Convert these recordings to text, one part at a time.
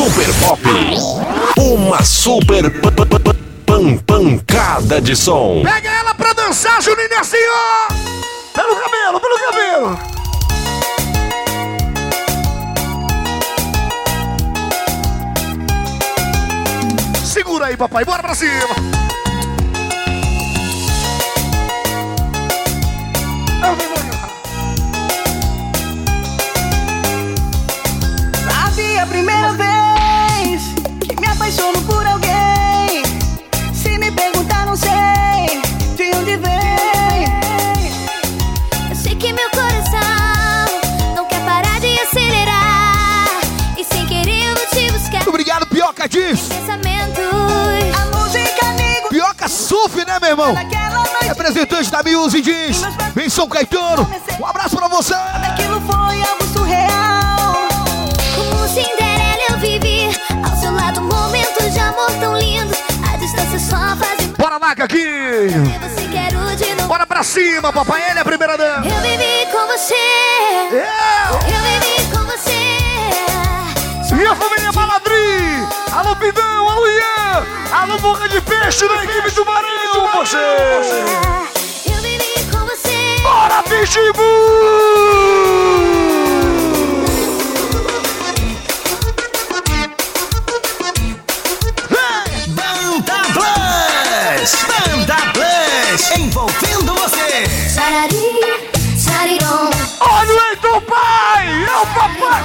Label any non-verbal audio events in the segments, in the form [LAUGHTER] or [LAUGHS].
Super Pop. Uma super pan, pan, pan, pancada de som. Pega ela pra dançar, Juninho, assim, ó! Pelo cabelo, pelo cabelo! Segura aí, papai, bora pra cima! Sabe apaixono por alguém? Se me perguntar, não sei de onde vem. Eu sei que meu coração não quer parar de acelerar. E sem querer eu vou te buscar. Obrigado, Pioca diz! Pensamentos. A música amigo Pioca surf, né, meu irmão? Representante da Music diz, vem São Caetano, um abraço pra você! Aquilo foi algo surreal. Como Cinderela de novo. Bora pra cima, papai, ele é a primeira dama! Eu vivi com você. Eu! Eu vivi com você. E a família Baladri! Alô, Pidão, alô, Ian! Alô, Boca de Peixe da equipe do Maranhão, você! Eu vivi com você. Bora, Pitbull! Envolvendo você! Sarari, sarirom, Olha o Heitor Pai! É o papai!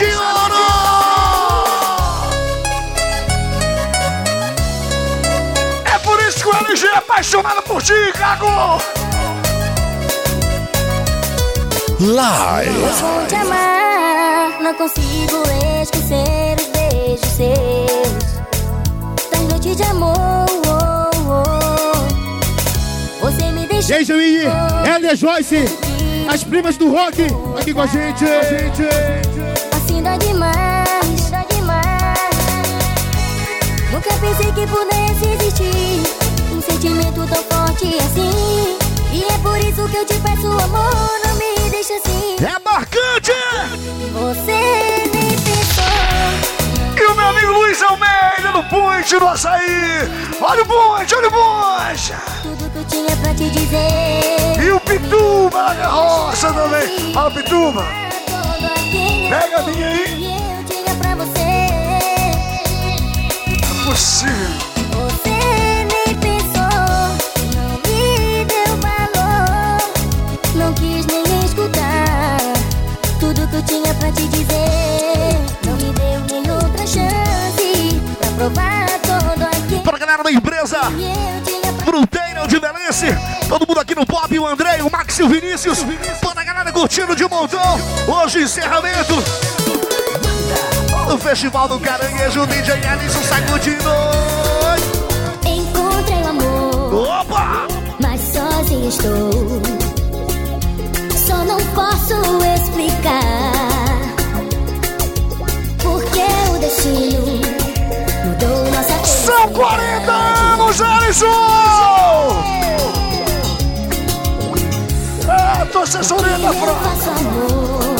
De ouro! É por isso que o LG é apaixonado por ti, Cago! Live. Vou te amar, não consigo esquecer os beijos seus. Das noites de amor, oh, oh. você me deixou. E aí, Jamie? Ela Joyce, as primas do rock, aqui com a gente! gente. Nunca pensei que pudesse existir um sentimento tão forte assim. E é por isso que eu te peço amor, não me deixa assim. É marcante! Você nem pensou. E o meu amigo Luiz Almeida no Punch do Açaí! Olha o Punch, olha o Punch! Tudo que eu tinha pra te dizer. E o Pituba na carroça também! Fala, Pituba! Todo aquele Pega a minha aí. Aquilo Para a galera da empresa! que eu tinha pra Fruteira de Belense, todo mundo aqui no Pop, o André, o Max e o Vinícius, toda a galera curtindo de montão. Hoje, encerramento do Festival do Caranguejo, DJ Ellison sacudindo. Encontrei o amor, Opa! mas sozinho estou. Só não posso explicar porque o destino mudou nossa São 40 anos, Ellison! Ah, tô assessorando a eu faço amor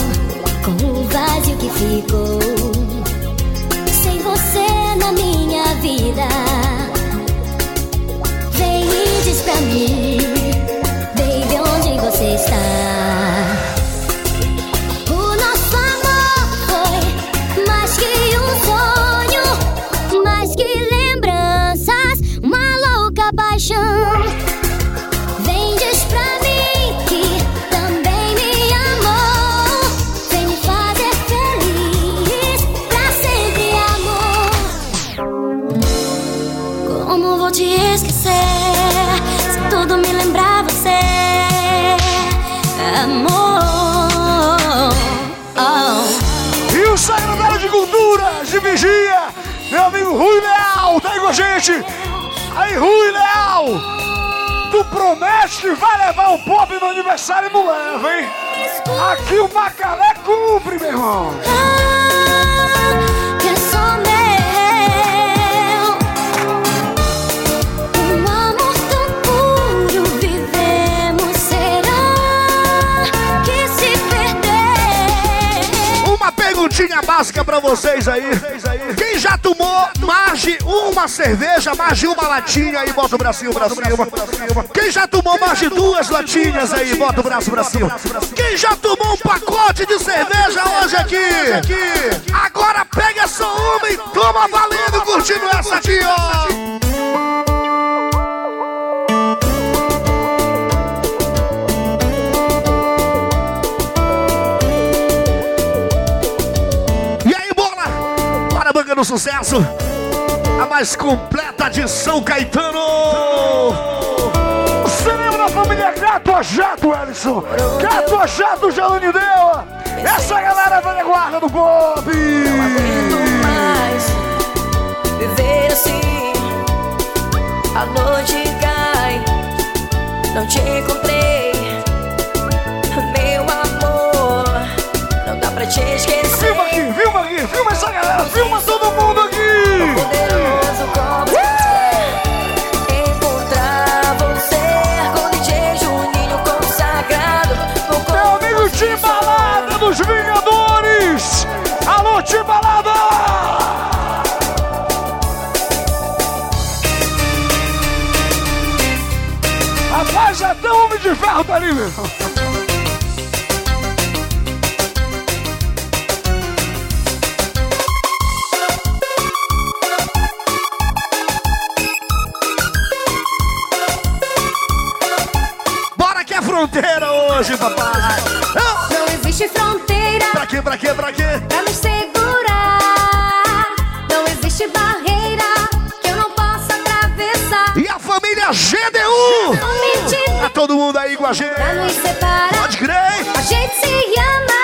com o vazio que ficou minha vida. Vem e diz pra mim, gente. Aí, Rui Leal. Tu promete que vai levar o pop no aniversário e não leva, hein? Aqui o Macalé cumpre, meu irmão. Básica pra vocês aí. Quem já tomou mais de uma cerveja, mais de uma latinha aí, bota o bracinho pra cima. Quem já tomou mais de duas latinhas aí, bota o braço pra cima. Quem já tomou um pacote de cerveja hoje aqui? Agora pega só uma e toma valendo curtindo essa aqui, ó. Do sucesso. A mais completa de São Caetano. Cinema da família Gato Jato, Ellison. Gato Jato, Jalane Dela. Essa galera velha guarda do aguento mais viver assim. A noite cai, não te encontrei, meu amor. Não dá pra te esquecer. Filma aqui, filma aqui, filma essa galera, filma todo Rapaz, até o Homem de Ferro tá ali, meu. Bora que é fronteira hoje, papai. Não existe fronteira Pra quê, pra quê, pra quê? pra Ažej! Danuj se pára! Poď grej! A všetci ja mám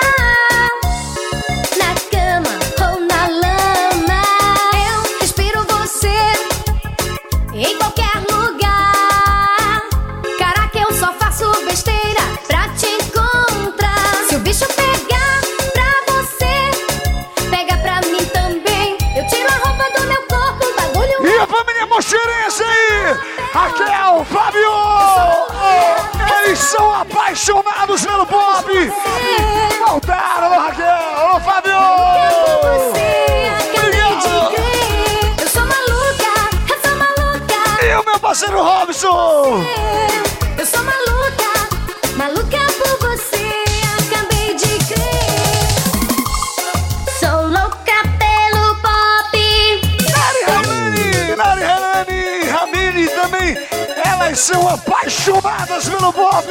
Elas são apaixonadas pelo Bob!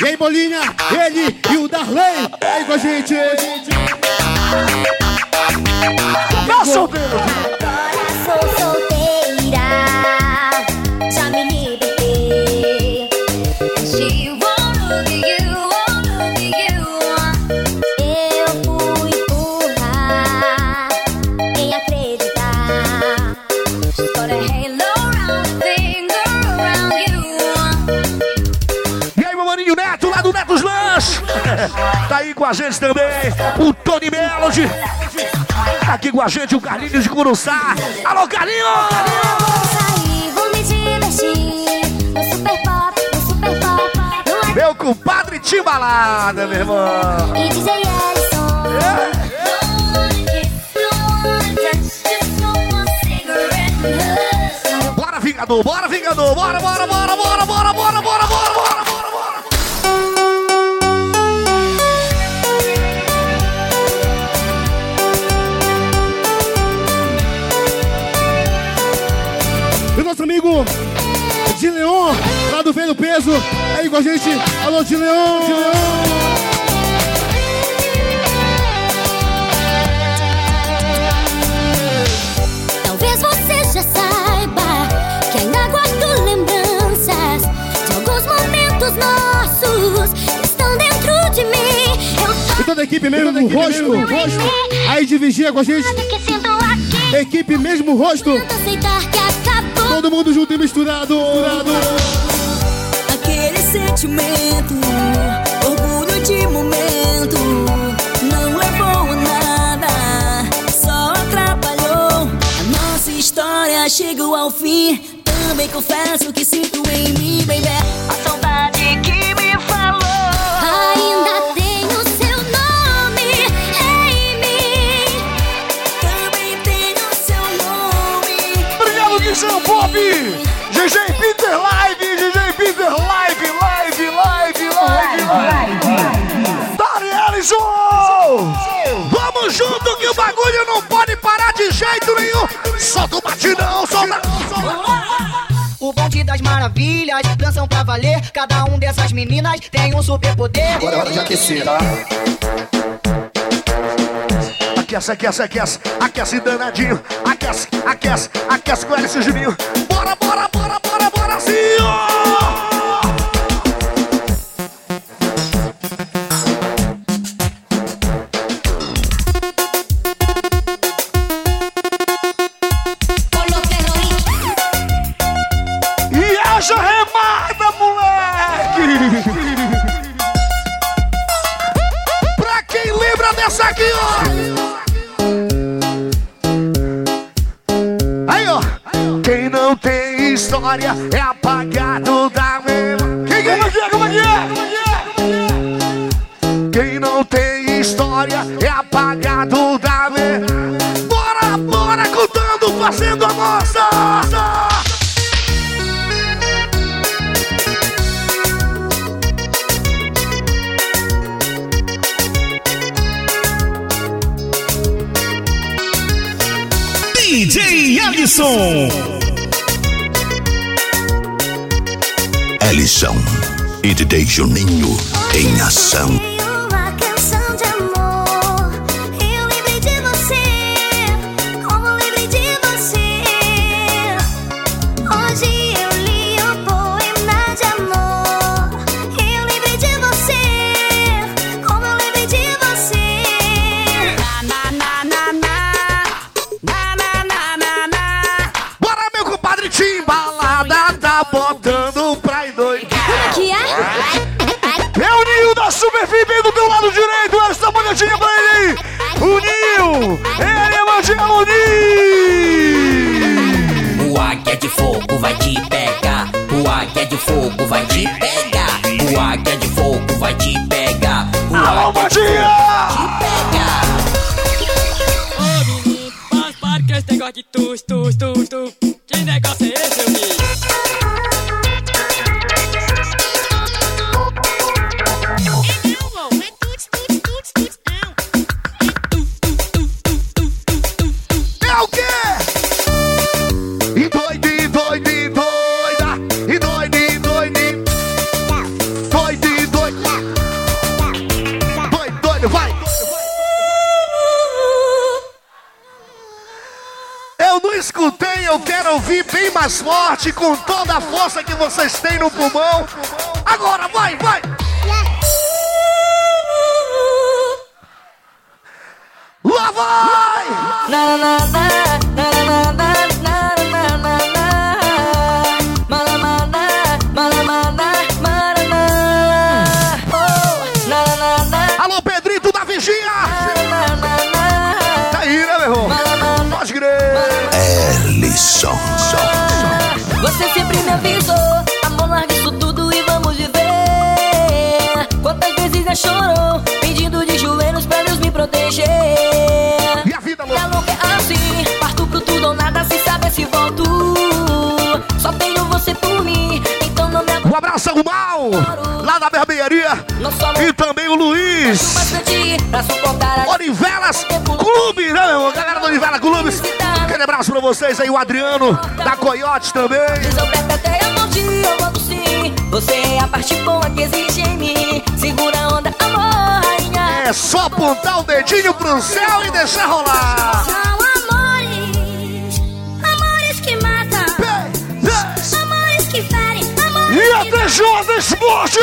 E aí, Bolinha, ele e o Darley, aí com a gente. Tá solteiro! a gente também o Tony Melody. Tá aqui com a gente o Carlinhos de Curuçá. Alô, Carlinhos! Meu compadre te meu irmão. Bora, Vingador, bora, Vingador, bora, bora, bora, bora, bora, bora. a gente. Alô, de Leão! De Leão! Talvez você já saiba que ainda guardo lembranças de alguns momentos nossos que estão dentro de mim. Eu e toda a equipe mesmo rosto, mesmo rosto. Aí de vigia com a gente. Equipe mesmo rosto. Todo mundo junto e misturado. misturado sentimento, orgulho de momento, não levou nada, só atrapalhou. A nossa história chegou ao fim. Também confesso que sinto em mim, baby, bagulho não pode parar de jeito nenhum! Solta o batidão, solta! O bonde das maravilhas, dançam pra valer. Cada um dessas meninas tem um superpoder. Agora é hora de aquecer, tá? Aquece, aquece, aquece, aquece danadinho, aquece, aquece, aquece com esse Juninho. Bora, bora, bora, bora, bora, sim! Tem história é apagado da memória. Quem como que? Como é que é? Como é que é? Quem não tem história é apagado da memória. Bora, bora, contando, fazendo a nossa! DJ Alisson. Ellison e DJ Juninho em ação. Fogo vai te pegar. O águia de fogo vai te pegar. O águia de Eu não escutei, eu quero ouvir bem mais forte, com toda a força que vocês têm no pulmão. Agora, vai, vai. Lá vai! Na, na, me avisou, amor, larga isso tudo e vamos viver. Quantas vezes já chorou, pedindo de joelhos pra Deus me proteger. E a vida, Minha louca? louca é assim, parto pro tudo ou nada, sem saber se volto. Só tenho você por mim, então não me Um abraço ao Mal, lá. Não só E também o Luiz. Orivelas Clube, né, meu irmão? Galera do Orivelas Clubes. Aquele abraço pra vocês aí, o Adriano, da Coyote também. Até. Você é a parte boa que existe em mim. Segura a onda, amor, rainha. É só apontar o dedinho pro céu e deixar rolar. São amores, amores que matam, Ei, ei. amores que ferem, amores E a TJ Esporte!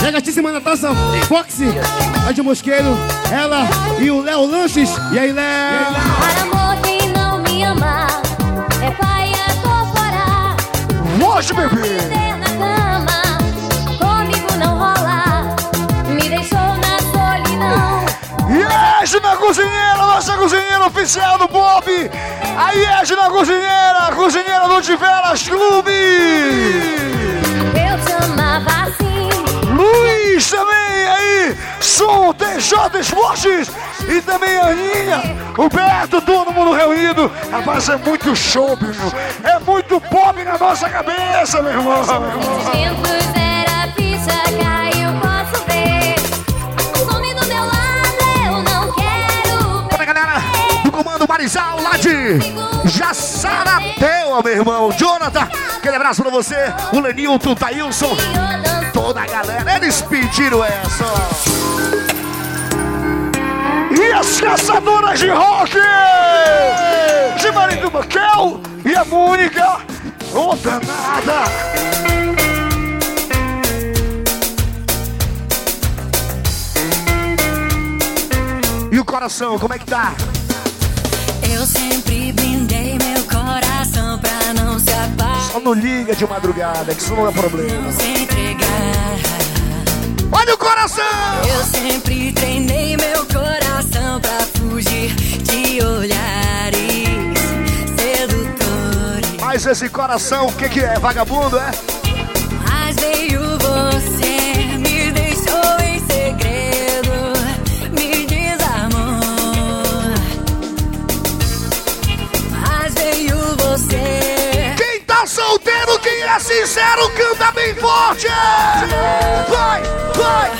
Delícia E a a de Mosqueiro, ela e o Léo Lanches. E aí, Léo? Para amor, quem não me ama é pai, tô fora. Hoje, bebê! Edna Cozinheira, nossa cozinheira oficial do Pop! A Edna Cozinheira, a cozinheira do Tiveras Clube! Eu te amava assim. Luiz também aí, som TJ Esportes e também a Aninha, o Beto, todo mundo reunido. Rapaz, é muito show, meu irmão. É muito pop na nossa cabeça, meu irmão. Tempos era ficha, caiu, Marizal lá de Jaçarateua, meu irmão. Jonathan, aquele abraço pra você. O Lenilton, Thailson, toda a galera. Eles pediram essa. E as caçadoras de rock! De Marido Baquel e a Mônica. Ô, danada! E o coração, como é que tá? Eu sempre blindei meu coração pra não se apagar, Só não liga de madrugada, que isso não é problema. não se entregar. Olha o coração! Eu sempre treinei meu coração pra fugir de olhares sedutores. Mas esse coração, o que, que é? Vagabundo, é? Mas veio é sincero, canta bem forte! Vai, vai!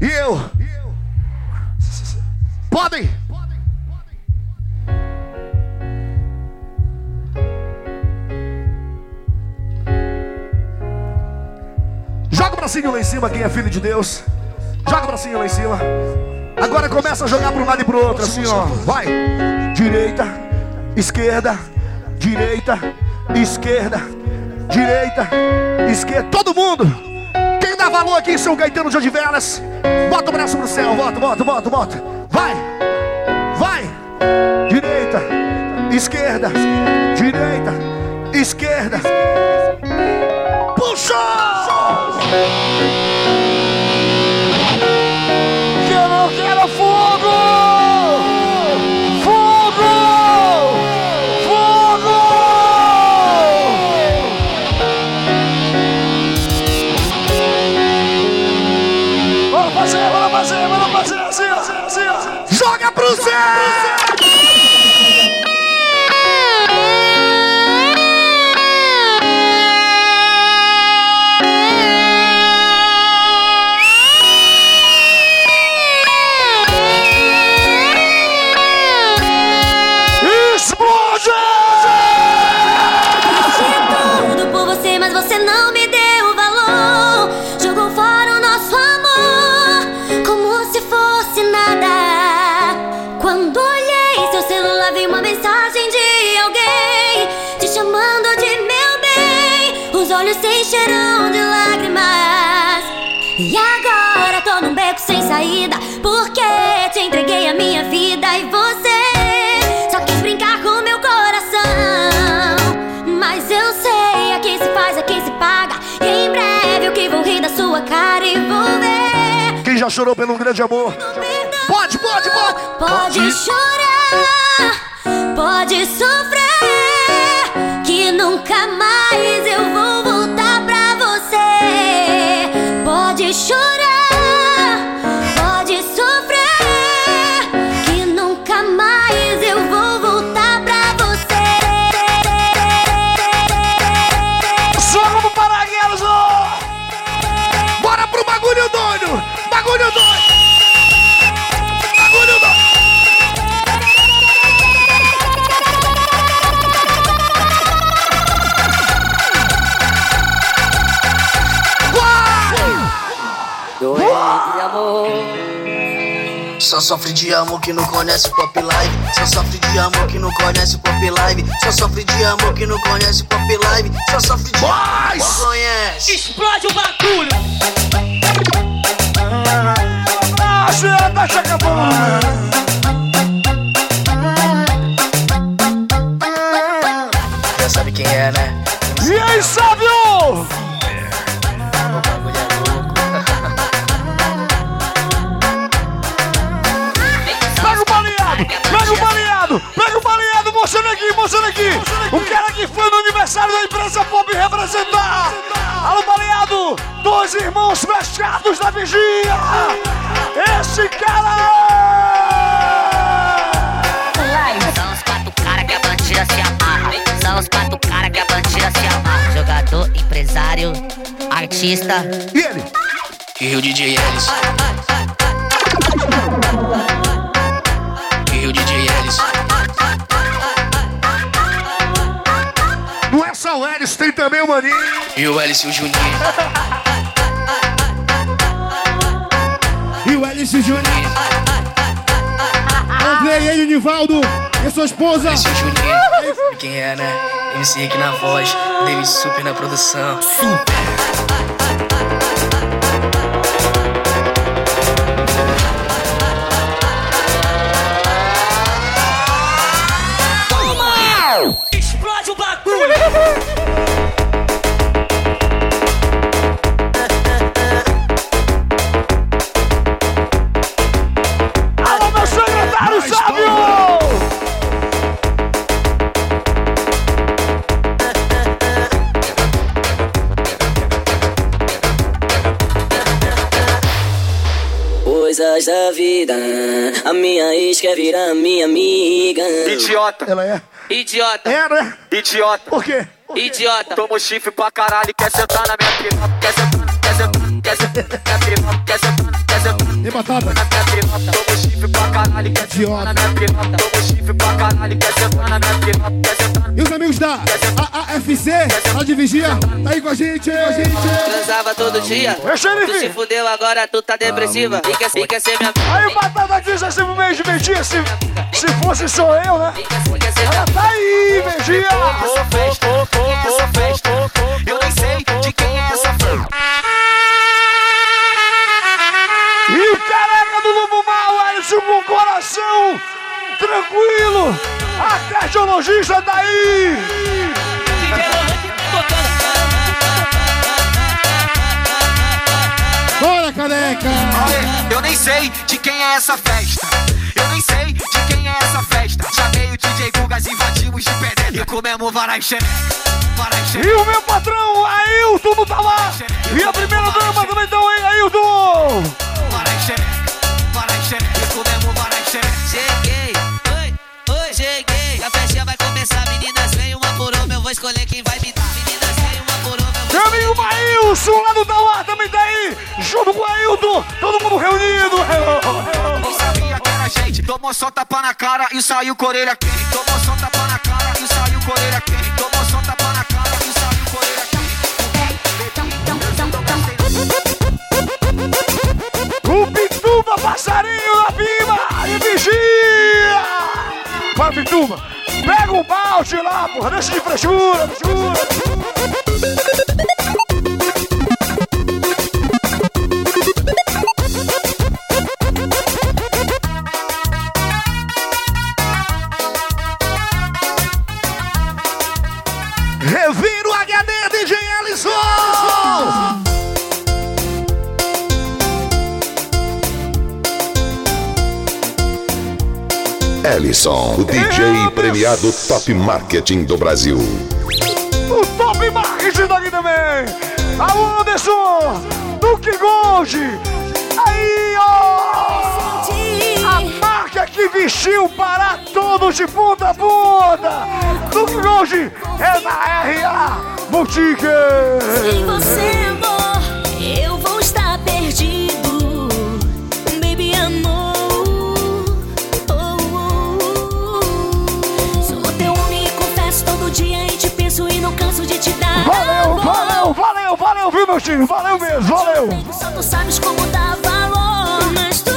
E eu? Podem! Joga o bracinho lá em cima, quem é filho de Deus. Joga o bracinho lá em cima. Agora começa a jogar para um lado e pro outro, assim, ó. Vai. Direita, esquerda, direita, esquerda, direita, esquerda. Todo mundo. Quem dá valor aqui em São Caetano de Odivelas, bota o braço pro céu. Bota, bota, bota, bota. Vai. Vai. Direita, esquerda, direita, esquerda. Puxa! Que saída, porque te entreguei a minha vida e você só quis brincar com meu coração. Mas eu sei, aqui se faz, aqui se paga. E em breve eu que vou rir da sua cara e vou ver. Quem já chorou pelo um grande amor? Pode, pode, pode! Pode chorar, pode sofrer, de amor que não conhece pop live. Só sofre de amor que não conhece pop live. Só sofre de amor que não conhece pop live. Só sofre de amor que não conhece. Explode o bagulho! Acha, tá chegando. Já sabe quem é, né? E aí, Sábio? Pega o baleado, pega o baleado, mostrando aqui, mostrando aqui. O cara que foi no aniversário da empresa Pop representar. Alô, baleado, dois irmãos fechados da vigia. Esse cara São os quatro cara que a bandida se amarra. São os quatro cara que a bandida se amarra. Jogador, empresário, artista. é... E ele? E o DJ Ellis. E o DJ Ellis. Não é só o Elis, tem também o Maninho. E o Ellis e o Juninho. E o Alice Júnior. Andrei, ele, Nivaldo e sua esposa. Ellis e o Juninho. Quem é, né? MC Rick na voz. David Super na produção. Explode Coisas da vida, a minha ex quer virar minha amiga. Idiota, Ela é? Idiota, É, né? idiota. Por quê? idiota. Tomo chifre pra caralho, quer sentar na minha piroca, quer sentar, quer sentar, quer sentar na minha piroca, quer sentar, quer sentar E batata. piroca. Tomo chifre pra caralho, quer sentar na minha piroca. Tomo chifre pra caralho, quer sentar na minha piroca, quer sentar. E os amigos da AAFC, lá de Vigia, tá aí com a gente, aí com a gente. Transava todo dia. Tu se fudeu, agora tu tá depressiva. E quer, e quer ser minha Aí o Batata diz assim pro meio de Vigia, se, se fosse só eu, né? quer, quer Ela tá aí! Essa festa, é essa festa? Tranquilo! A cardiologista tá aí! Bora, careca. Eu nem sei de quem é essa festa. Eu nem sei de quem é essa festa. Chamei o DJ Gugas, invadimos de penetra. E comemos varai E o meu patrão, Ailton, não tá lá! E a primeira dama também tá aí, Ailton! Varai xereca. Varai xereca. E comemos varai xereca. Começar, meninas, vem uma por uma. Eu vou escolher quem vai me dar. Meninas, vem uma por uma. Eu vou Meu amigo Maílson lá do Tauá também tá aí! Junto com o Ailton! Todo mundo reunido! Não sabia que era gente. Tomou só tapa na cara e saiu com a orelha quente. Tomou só tapa na cara e saiu com a orelha quente. Tomou só tapa na cara e saiu com a orelha quente. O Pituba, passarinho da Pima! E vigia! Vai, Pituba! Pega um balde lá, porra! Deixa de frescura, frescura! Ellison, o DJ premiado Top Marketing do Brasil. O Top Marketing daqui também! Alô, Anderson! Duque Gold! Aí, ó! A marca que vestiu para todos de ponta a ponta! Duque Gold é na RA Boutique! Sem você, viu, meu tio? Valeu mesmo, valeu! Só sabes como valor, mas tu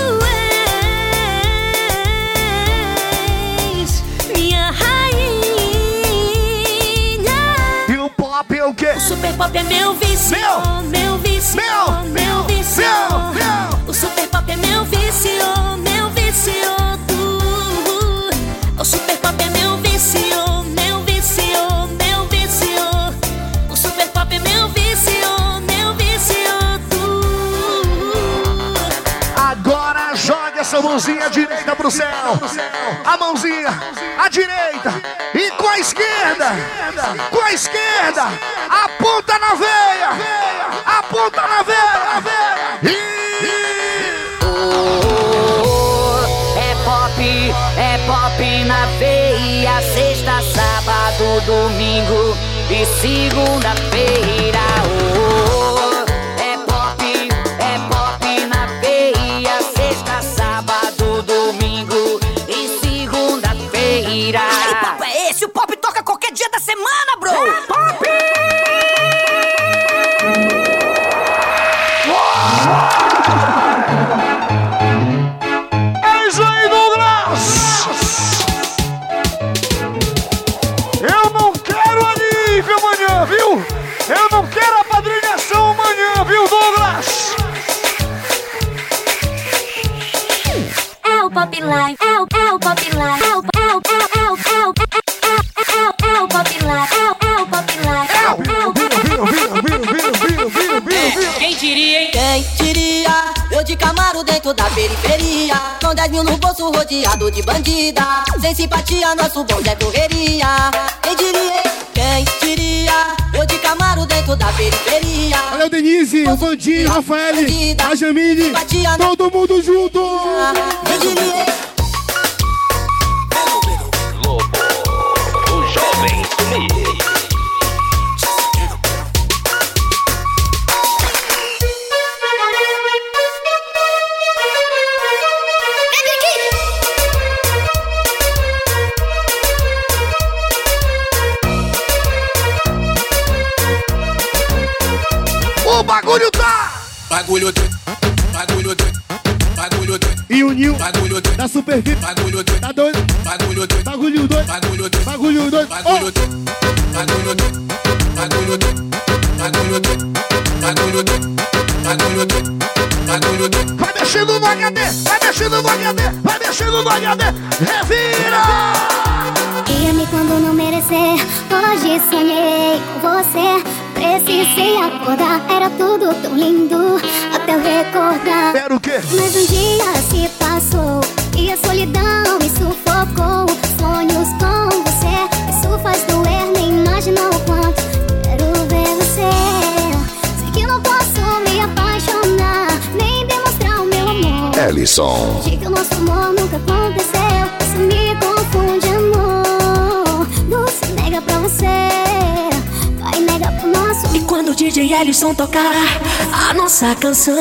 és minha rainha. E o pop é o quê? O super pop é meu vício, meu, meu vício, meu, meu vício, meu, meu. O super pop é meu vício, meu vício, tu. O super pop é meu vício. Mãozinha direita pro céu. A mãozinha, a direita. E com a esquerda. Com a esquerda. Aponta na veia. Aponta na veia. E... É pop, é pop na veia. Sexta, sábado, domingo e segunda-feira. De bandida Sem simpatia, nosso bonde é correria Quem diria? Quem diria? Eu de Camaro dentro da periferia Valeu, Denise, o Vandinho, Rafael, a Jamile, todo mundo junto! Quem diria? Bagulho tá! Bagulho doido, bagulho doido, bagulho doido. E o Nil Bagulho doido, da Super VIP, bagulho doido, tá doido? bagulho doido, Bagulho doido, bagulho doido, bagulho doido. bagulho doido, bagulho doido, bagulho doido, bagulho doido, bagulho doido, bagulho doido, bagulho doido. Vai mexendo no HD, vai mexendo no HD, vai mexendo no HD. Revira! Ia-me quando não merecer. Hoje sonhei com você. Precisei acordar, era tudo tão lindo até eu recordar. Era o quê? Mas um dia se passou e a solidão me sufocou. Sonhos com você, isso faz doer, nem imaginou o quanto quero ver você. Sei que não posso me apaixonar, nem demonstrar o meu amor. Ellison. De que o nosso amor nunca aconteceu. E quando o DJ Ellison tocar a nossa canção.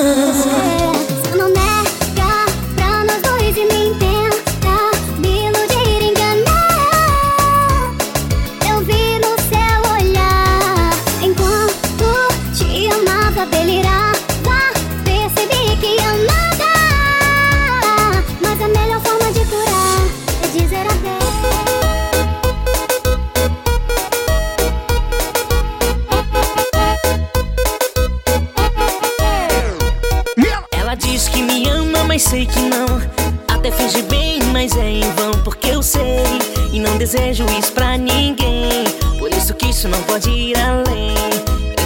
Não desejo isso pra ninguém. Por isso que isso não pode ir além.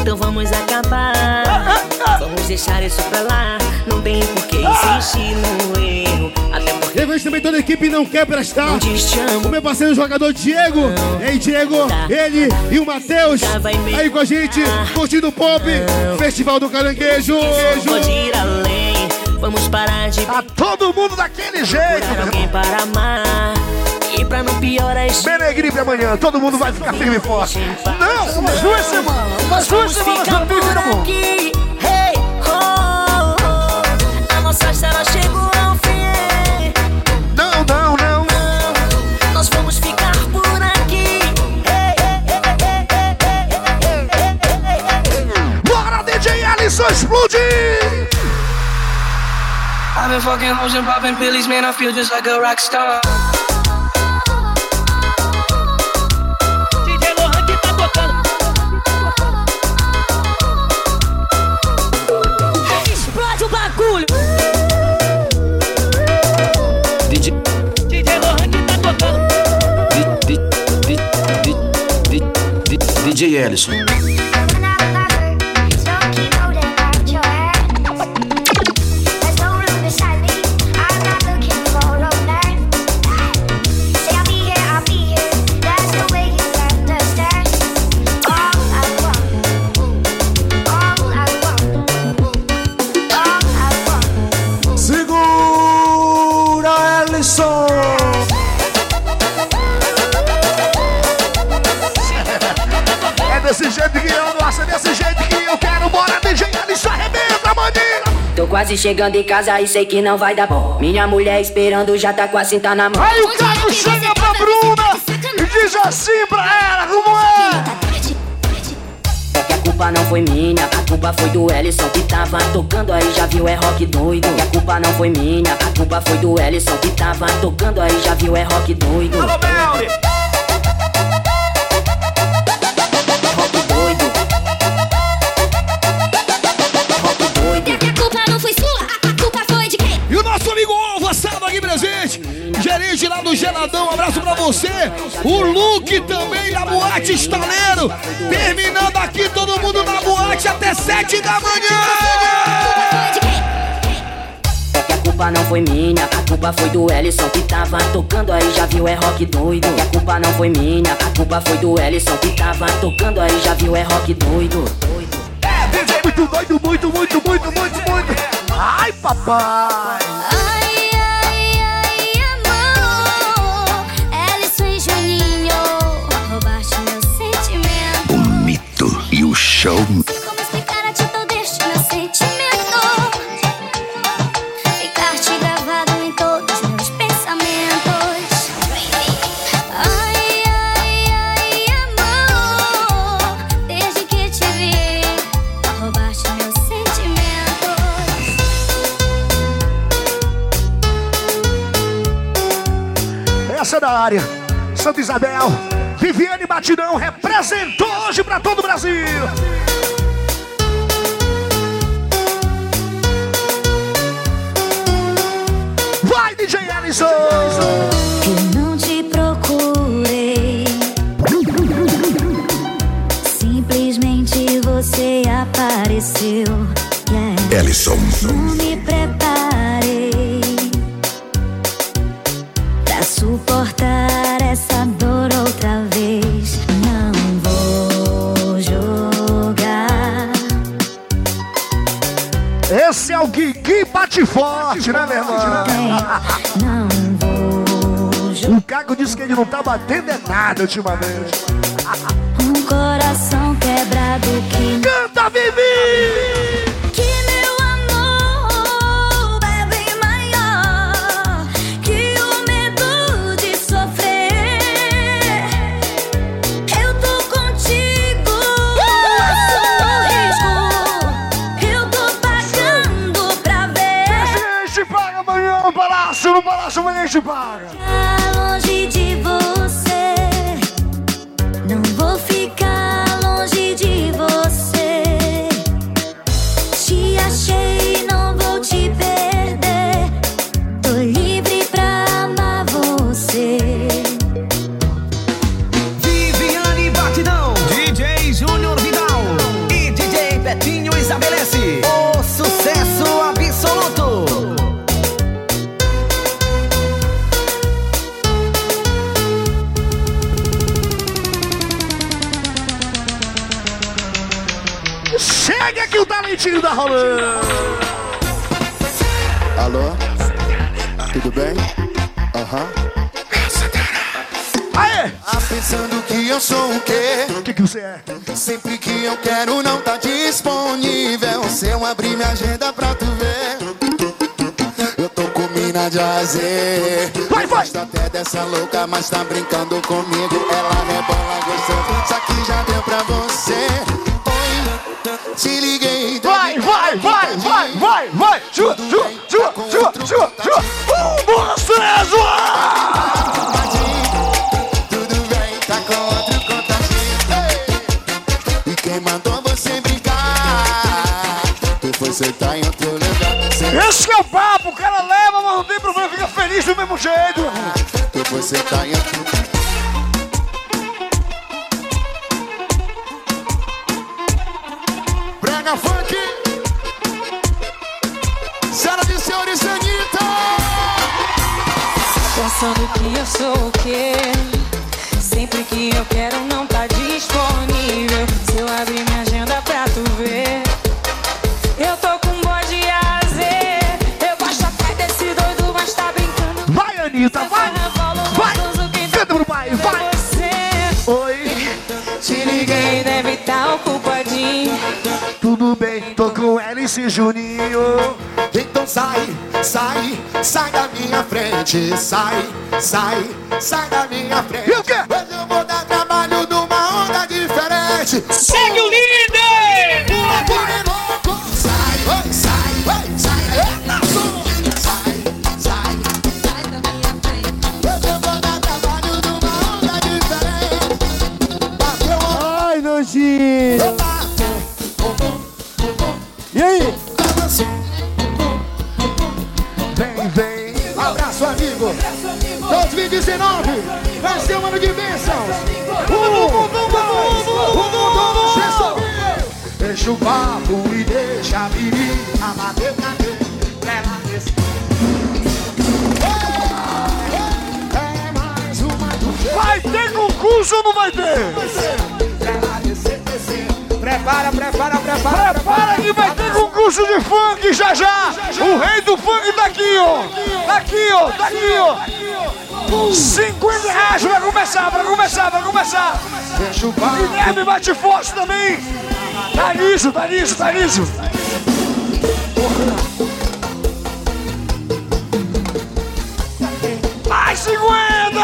Então vamos acabar. Vamos deixar isso pra lá. Não tem por que insistir no erro. Até porque Eu vejo também toda a equipe não quer prestar. não te. O meu parceiro jogador Diego. Ei, Diego, ele e o Matheus. Aí com a gente, curtindo o pop. Festival do Caranguejo. Não pode ir além. Vamos parar de Tá todo mundo daquele jeito, alguém para amar pra não piorar esse. Benegripe amanhã, todo mundo vai ficar firme e forte. Não, umas duas semanas, umas duas semanas eu fiz, meu amor. Hey, oh, a nossa história chegou ao fim. Não, não, não. não nós vamos ficar por aqui. Bora, DJ Alisson, explode. I've been fucking hoes and popping pillies, man. I feel just like a rock star. Ellison. Quase chegando em casa e sei que não vai dar bom. Minha mulher esperando já tá com a cinta na mão. Aí o Caio chega pra Bruna e diz assim pra ela, como é? É que a culpa não foi minha, a culpa foi do Ellison que tava tocando aí, já viu, é rock doido. Que a culpa não foi minha, a culpa foi do Ellison que tava tocando aí, já viu, é rock doido. Alô, Belly! Gerente lá do Geladão, um abraço pra você. O Luke também da Boate Estaleiro, terminando aqui todo mundo na boate até sete da manhã. É que a culpa não foi minha, a culpa foi do Ellison que tava tocando aí, já viu, é rock doido. Que a culpa não foi minha, a culpa foi do Ellison que tava tocando aí, já viu, é rock doido. É, muito doido, muito, muito, muito, muito, muito. Ai, papai. Sentimentos. Essa é da área. Santa Isabel, Viviane Batidão representou hoje pra todo o Brasil. Vai, DJ Ellison! Eu não te procurei. Simplesmente você apareceu. Yeah. Ellison. Não me preparei Bate Forte, né, meu irmão? O Caco disse que ele não tá batendo é nada ultimamente. Um coração quebrado que. Canta, Vivi! Palácio, no palácio amanhã a gente paga. Chega que o talentinho tá rolando. Alô? Tudo bem? Aham. Aê! Ah, pensando que eu sou o quê? O que, que você é? Sempre que eu quero não tá disponível. Se eu abrir minha agenda pra tu ver, eu tô com mina de azer. Vai, vai! Gosta até dessa louca, mas tá brincando comigo. Ela rebola gostoso, só que já deu pra você. Te liguei. Vai, vai, vai, vai, vai, vai! Chua, chua, chua, chua, chua, chua! Um, três, vai! Tudo bem, tá com outro contatinho. E quem mandou você brincar? Tu foi sentar em outro lugar. Esse que é o papo, o cara leva, mas não tem problema, fica feliz do mesmo jeito. Tu foi sentar em outro pensando que eu sou o quê? Sempre que eu quero não tá disponível. Se eu abrir tô com e Juninho. Então sai, sai, sai da minha frente. Sai, sai, sai da minha frente. E o quê? Hoje eu vou dar trabalho numa onda diferente. Segue o líder! 2019 vai ser um ano de bênçãos. Deixa o papo e deixa a menina bater na ela. É mais uma Vai ter concurso ou não vai ter? Prepara, prepara, prepara. Prepara que vai ter concurso de funk já já! O rei do funk tá aqui, ó! Tá aqui, ó! Tá aqui, ó! 50 reais vai começar, vai começar, vai começar! Guilherme bate forte também! Tá nisso, tá nisso, tá nisso! Mais 50!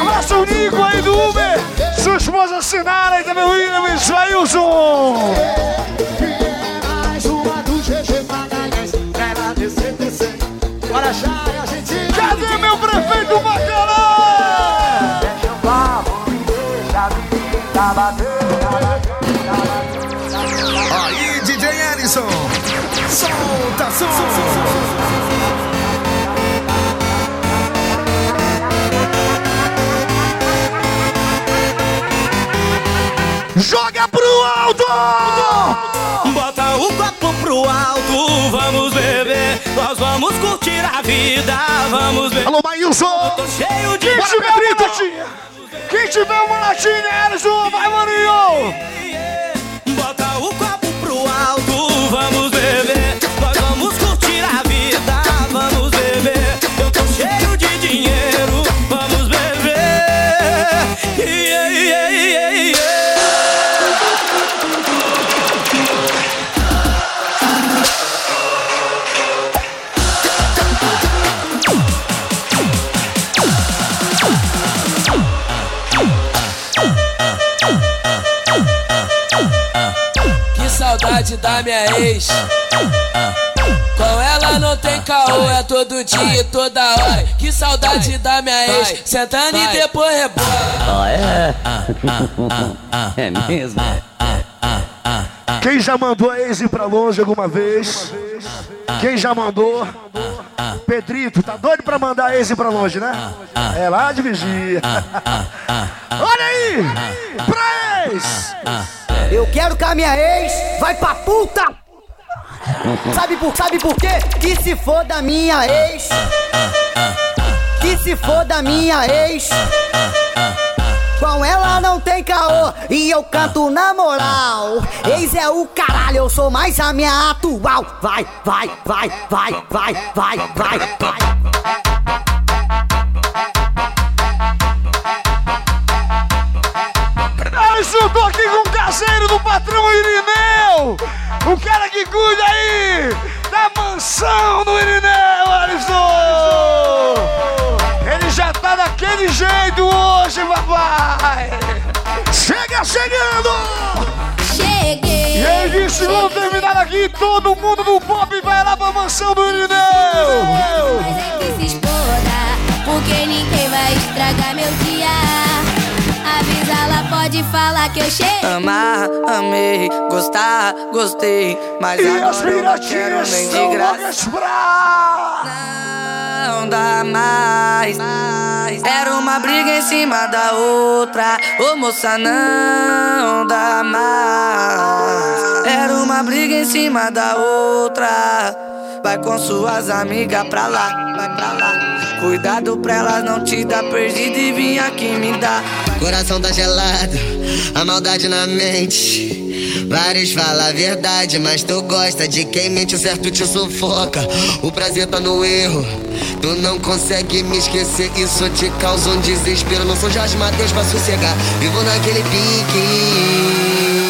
Abraço o Nico aí do Uber! Sua esposa Sinara e também o William Israelson! Ellison! Solta som! Joga pro alto! Bota o copo pro alto, vamos beber. Nós vamos curtir a vida, vamos beber. Alô, Maílson! Tô cheio de Quem tiver uma latinha! Ellison, vai, maninho! Vamos saudade da minha ex. Com ela não tem caô, é todo dia e toda hora. Que saudade da minha ex. Sentando e depois rebola. Ah, é? É mesmo? Quem já mandou a ex ir pra longe alguma vez? Quem já mandou? Pedrito, tá doido pra mandar a ex ir pra longe, né? É lá de vigia. Olha aí! Pra ex! Eu quero que a minha ex vai pra puta! Sabe por, sabe por quê? Que se for da minha ex. Que se for da minha ex. Com ela não tem caô e eu canto na moral. Ex é o caralho, eu sou mais a minha atual. Vai, vai, vai, vai, vai, vai, vai, vai. Caseiro do patrão Irineu! O cara que cuida aí da mansão do Irineu, Alisson! Ele já tá daquele jeito hoje, papai! Chega chegando! Cheguei! E ele disse, vamos terminar aqui, todo mundo do pop vai lá pra mansão do Irineu! Mas é que se exploda, porque ninguém vai estragar meu dia. Avisa, ela pode falar que eu cheguei. Amar, amei, gostar, gostei. Mas E agora as eu não quero piratinhas nem de são graça. Não dá mais. Era uma briga em cima da outra. Ô moça, não dá mais. Era uma briga em cima da outra. Vai com suas amigas pra lá, vai pra lá. Cuidado pra elas não te dar perdido e vir aqui me dar. Coração tá gelado, a maldade na mente. Vários falam a verdade, mas tu gosta de quem mente, o certo te sufoca. O prazer tá no erro, tu não consegue me esquecer. Isso te causa um desespero. Não sou Jorge Matheus pra sossegar, vivo naquele pique.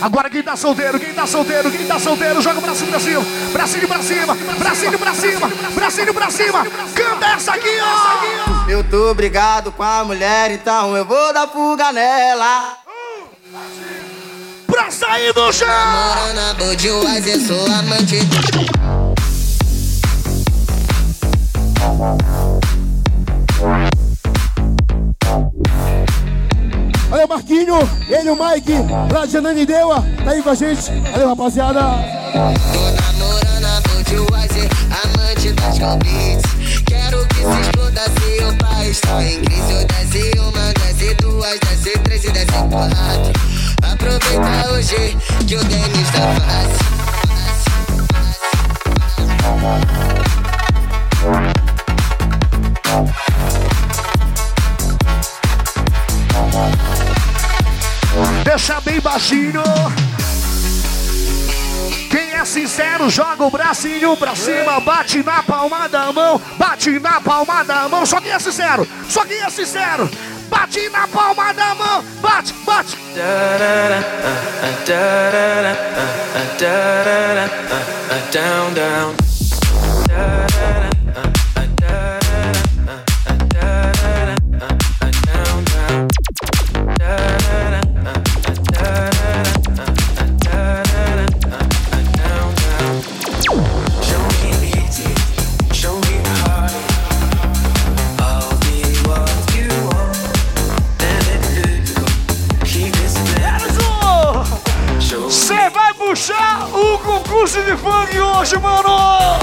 Agora quem tá solteiro, quem tá solteiro, quem tá solteiro, joga o bracinho pra cima, bracinho pra cima, bracinho pra cima, bracinho pra cima. Canta essa aqui, ó. Eu tô brigado com a mulher, então eu vou dar fuga nela. Pra sair do chão. Morana Budweiser, sou amante Marquinho, ele o Mike, lá de Ananindeua, tá aí com a gente. Valeu, rapaziada. Tô namorando a Budweiser, amante das Beats. Quero que se exploda o país tá em crise. Eu desce uma, desce duas, desce três e desce quatro. Aproveita hoje que o Denis tá fácil. Deixa bem baixinho. Quem é sincero, joga o bracinho pra cima, bate na palma da mão, bate na palma da mão. Só quem é sincero, só quem é sincero. Bate na palma da mão, bate, bate. 50만원!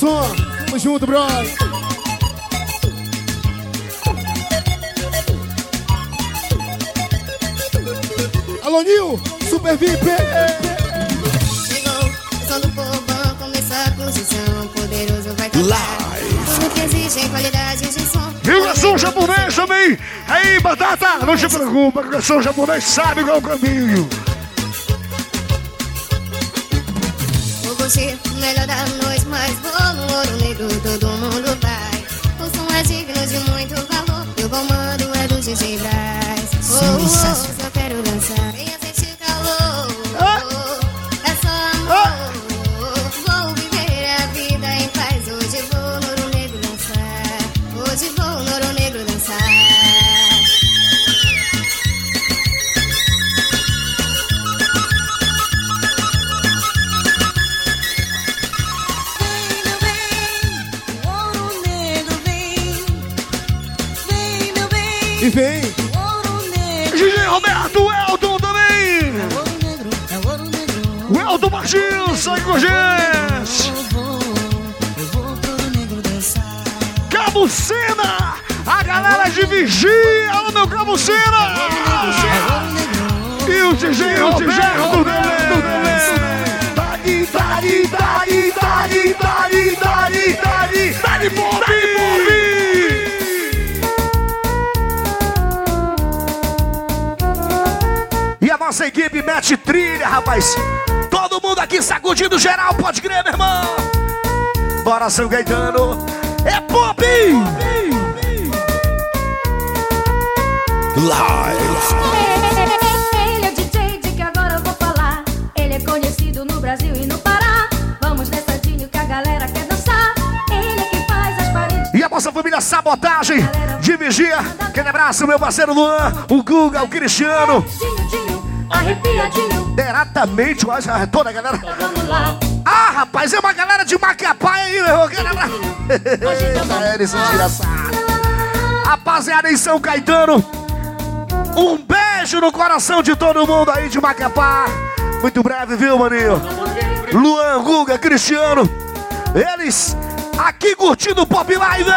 Nilson, tamo junto, brother. Alô, Nil, Super VIP. Chegou, o som do povão, começou a construção, poderoso vai tocar. Tudo que existe em qualidade de som. E o garçom japonês também. Aí, Batata, não te preocupa, que o garçom japonês sabe qual é o caminho. Vou curtir o melhor da comando é do DJ Braz. Oh, oh, E o DJ Roberto também. Dali, dali, dali, dali, dali, dali, dali, dali, Bob! E a nossa equipe mete trilha, rapaz. Todo mundo aqui sacudindo geral, pode crer, meu irmão. Bora, São Gaetano. É pop! Ele é DJ de que agora eu vou falar. Ele é conhecido no Brasil e no Pará. Vamos nessa Dinho que a galera quer dançar. Ele é quem faz as paredes. E a nossa família Sabotagem de Vigia. Aquele abraço, meu parceiro Luan, o Guga, o Cristiano. Arrepiadinho. Diretamente, eu acho, toda a galera. Vamos lá. Ah, rapaz, é uma galera de Macapá aí, meu irmão. Aquele abraço. [LAUGHS] Eles são desgraçados. Rapaziada em São Caetano, um beijo no coração de todo mundo aí de Macapá. Muito breve, viu, maninho? Luan, Guga, Cristiano. Eles aqui curtindo o Pop Live.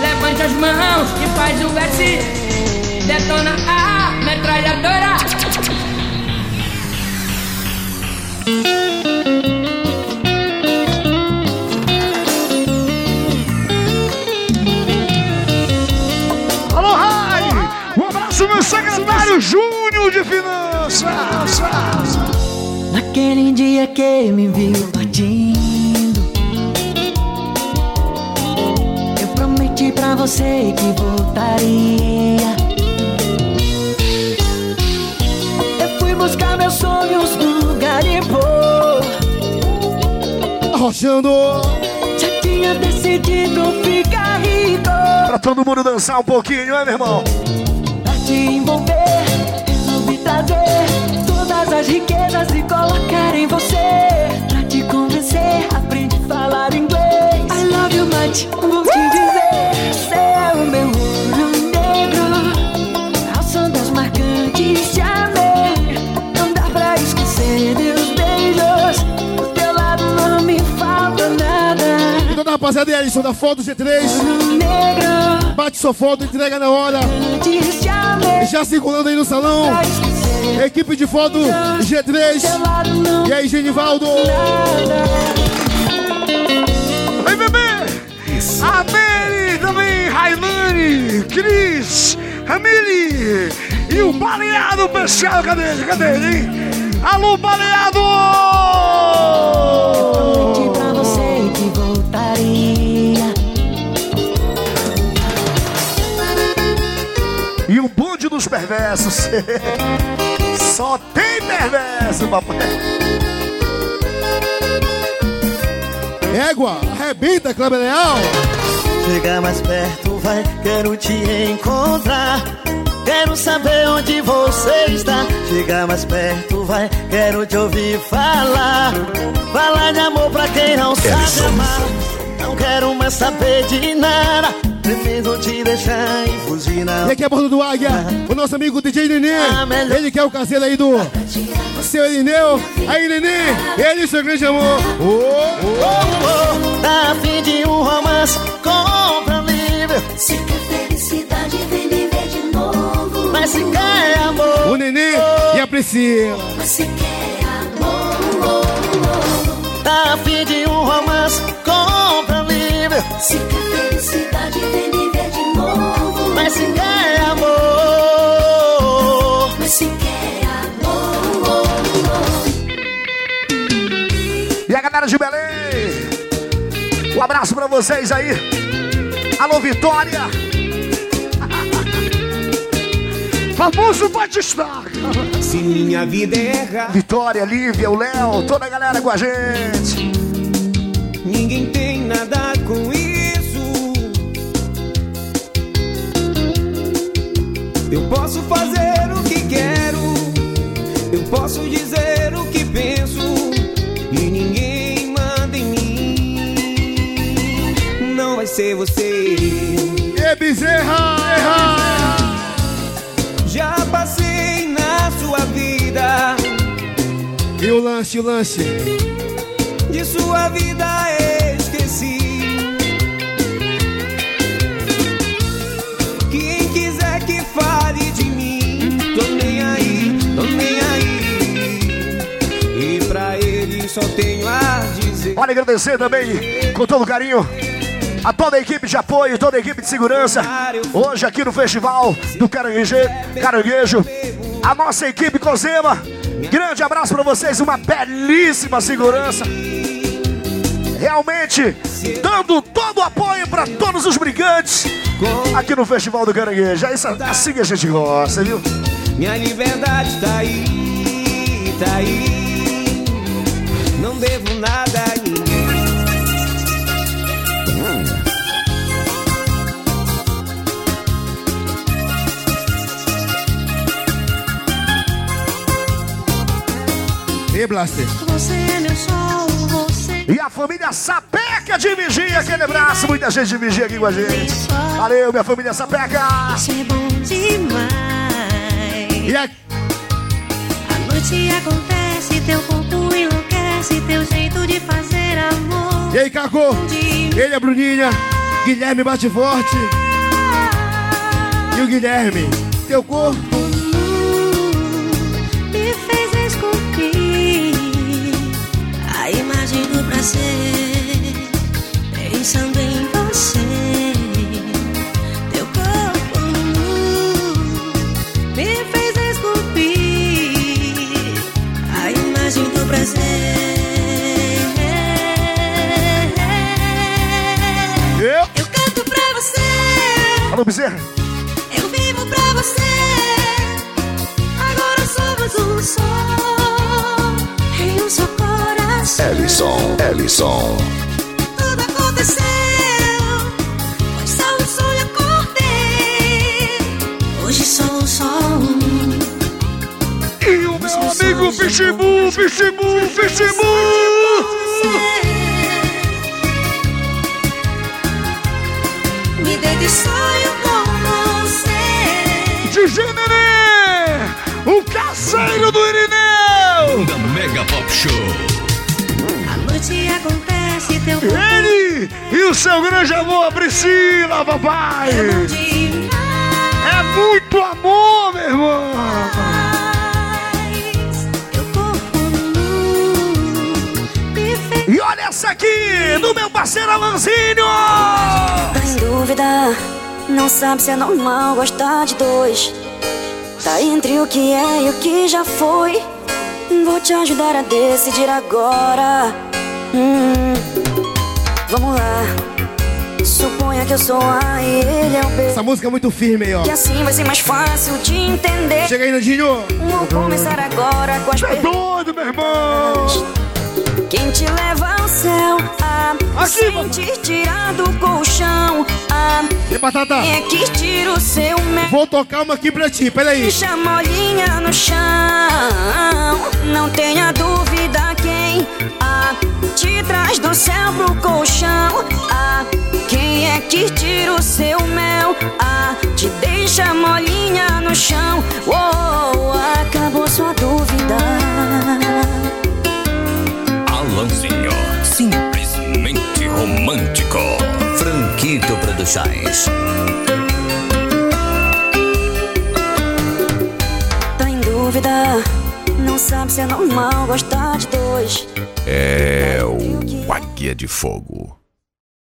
Levante as mãos e faz o S. Detona a metralhadora. Secretário Júnior de Finanças. Naquele dia que me viu partindo Eu prometi pra você que voltaria Eu fui buscar meus sonhos no garimpo Arrochando. Já tinha decidido ficar rico Pra todo mundo dançar um pouquinho, é, meu irmão? Pra te envolver, trazer todas as riquezas e colocar em você. Pra te convencer, aprende a falar inglês. I love you much, vou te dizer. Você é o meu ouro negro. Ao som das marcantes te amei. Não dá pra esquecer meus beijos. Do teu lado não me falta nada. E toda a rapaziada e Alisson da foto G3. Negro, Bate sua foto, entrega na hora. antes te amei. Já circulando aí no salão. Equipe de foto G3. teu lado não E aí, Genivaldo? Vem, bebê! A Mary também, Railane, Cris, Ramile e o baleado pescado. Cadê ele? Cadê ele, hein? Alô, baleado! Prometi pra você que voltaria. E o bonde dos perversos. [LAUGHS] Só tem perverso, papai. Égua, arrebenta, Kleber Leal. Chega mais perto, vai, quero te encontrar. Quero saber onde você está. Chega mais perto, vai, quero te ouvir falar. Falar de amor pra quem não sabe amar. Não quero mais saber de nada. Prefiro te deixar e fugir na E aqui é a bordo do Águia, o nosso amigo DJ Nenê. Ele que é o caseiro aí do seu Irineu. Aí, Nenê, ele seu grande amor. Tá a fim de um romance, compra um livro. Se quer felicidade, vem viver de novo. Mas se quer amor, O Nenê e a Priscila. Você quer amor. tá a fim de um romance, compra um livro. Se quer abraço pra vocês aí. Alô, Vitória. [LAUGHS] Famoso Batistaca. Se minha vida é erra, Vitória, Lívia, o Léo, toda a galera com a gente. ninguém tem nada com isso. Eu posso fazer o que quero, eu posso dizer E o lance. De sua vida esqueci. Quem quiser que fale de mim, tô nem aí, tô nem aí. E pra ele só tenho a dizer. Olha, agradecer também, com todo carinho, a toda a equipe de apoio, toda a equipe de segurança. Hoje aqui no Festival do Caranguejo, Caranguejo, a nossa equipe Cozema. Grande abraço para vocês, uma belíssima segurança. Realmente dando todo o apoio para todos os brigantes aqui no Festival do Caranguejo. É isso assim que a gente gosta, viu? Minha liberdade tá aí, tá aí. Não devo nada a E Blaster. Você é meu sol, você E a família Sapeca de Vigia, aquele abraço, muita gente de Vigia aqui com a gente. Valeu, minha família Sapeca. é bom demais. E a... A noite acontece, teu corpo enlouquece, teu jeito de fazer amor. E aí, Caco? Ele, a Bruninha. Guilherme bate forte. E o Guilherme. Teu corpo. Prazer, pensando em você. Teu corpo me fez esculpir a imagem do prazer. Eu? Eu canto pra você. Alô, Bezerra. Eu vivo pra você. Agora somos um só. Ellison, Ellison. Tudo aconteceu. Foi só um sonho acordei. Hoje sou só um. E o meu amigo Pitbull, Pitbull, Pitbull. Me dei de sonho com você. De Generê, o caseiro do Irineu. Da Mega Pop Show. Noite acontece, teu Ele e o seu grande amor, Priscila, papai. É muito amor, meu irmão. E olha essa aqui, do meu parceiro Alanzinho. Tá em dúvida, não sabe se é normal gostar de dois. Tá entre o que é e o que já foi. Vou te ajudar a decidir agora. Hum, vamos lá. Suponha que eu sou A e ele é o B. Essa música é muito firme aí, ó. Que assim vai ser mais fácil de entender. Chega aí, Nandinho. Vou começar agora com as É doido, meu irmão. Quem te leva ao céu? Ah, sem te tirar do colchão. Ah, E batata? quem é que tira o seu mel? Vou tocar uma aqui pra ti, peraí. Deixa molinha no chão. Não tenha dúvida quem te traz do céu pro colchão. Ah, quem é que tira o seu mel? Ah, te deixa molinha no chão. Oh, acabou sua dúvida. Alanzinho, simplesmente romântico. Franquito Produções. Tá em dúvida? Não sabe se é normal gostar de dois. É o Águia de Fogo.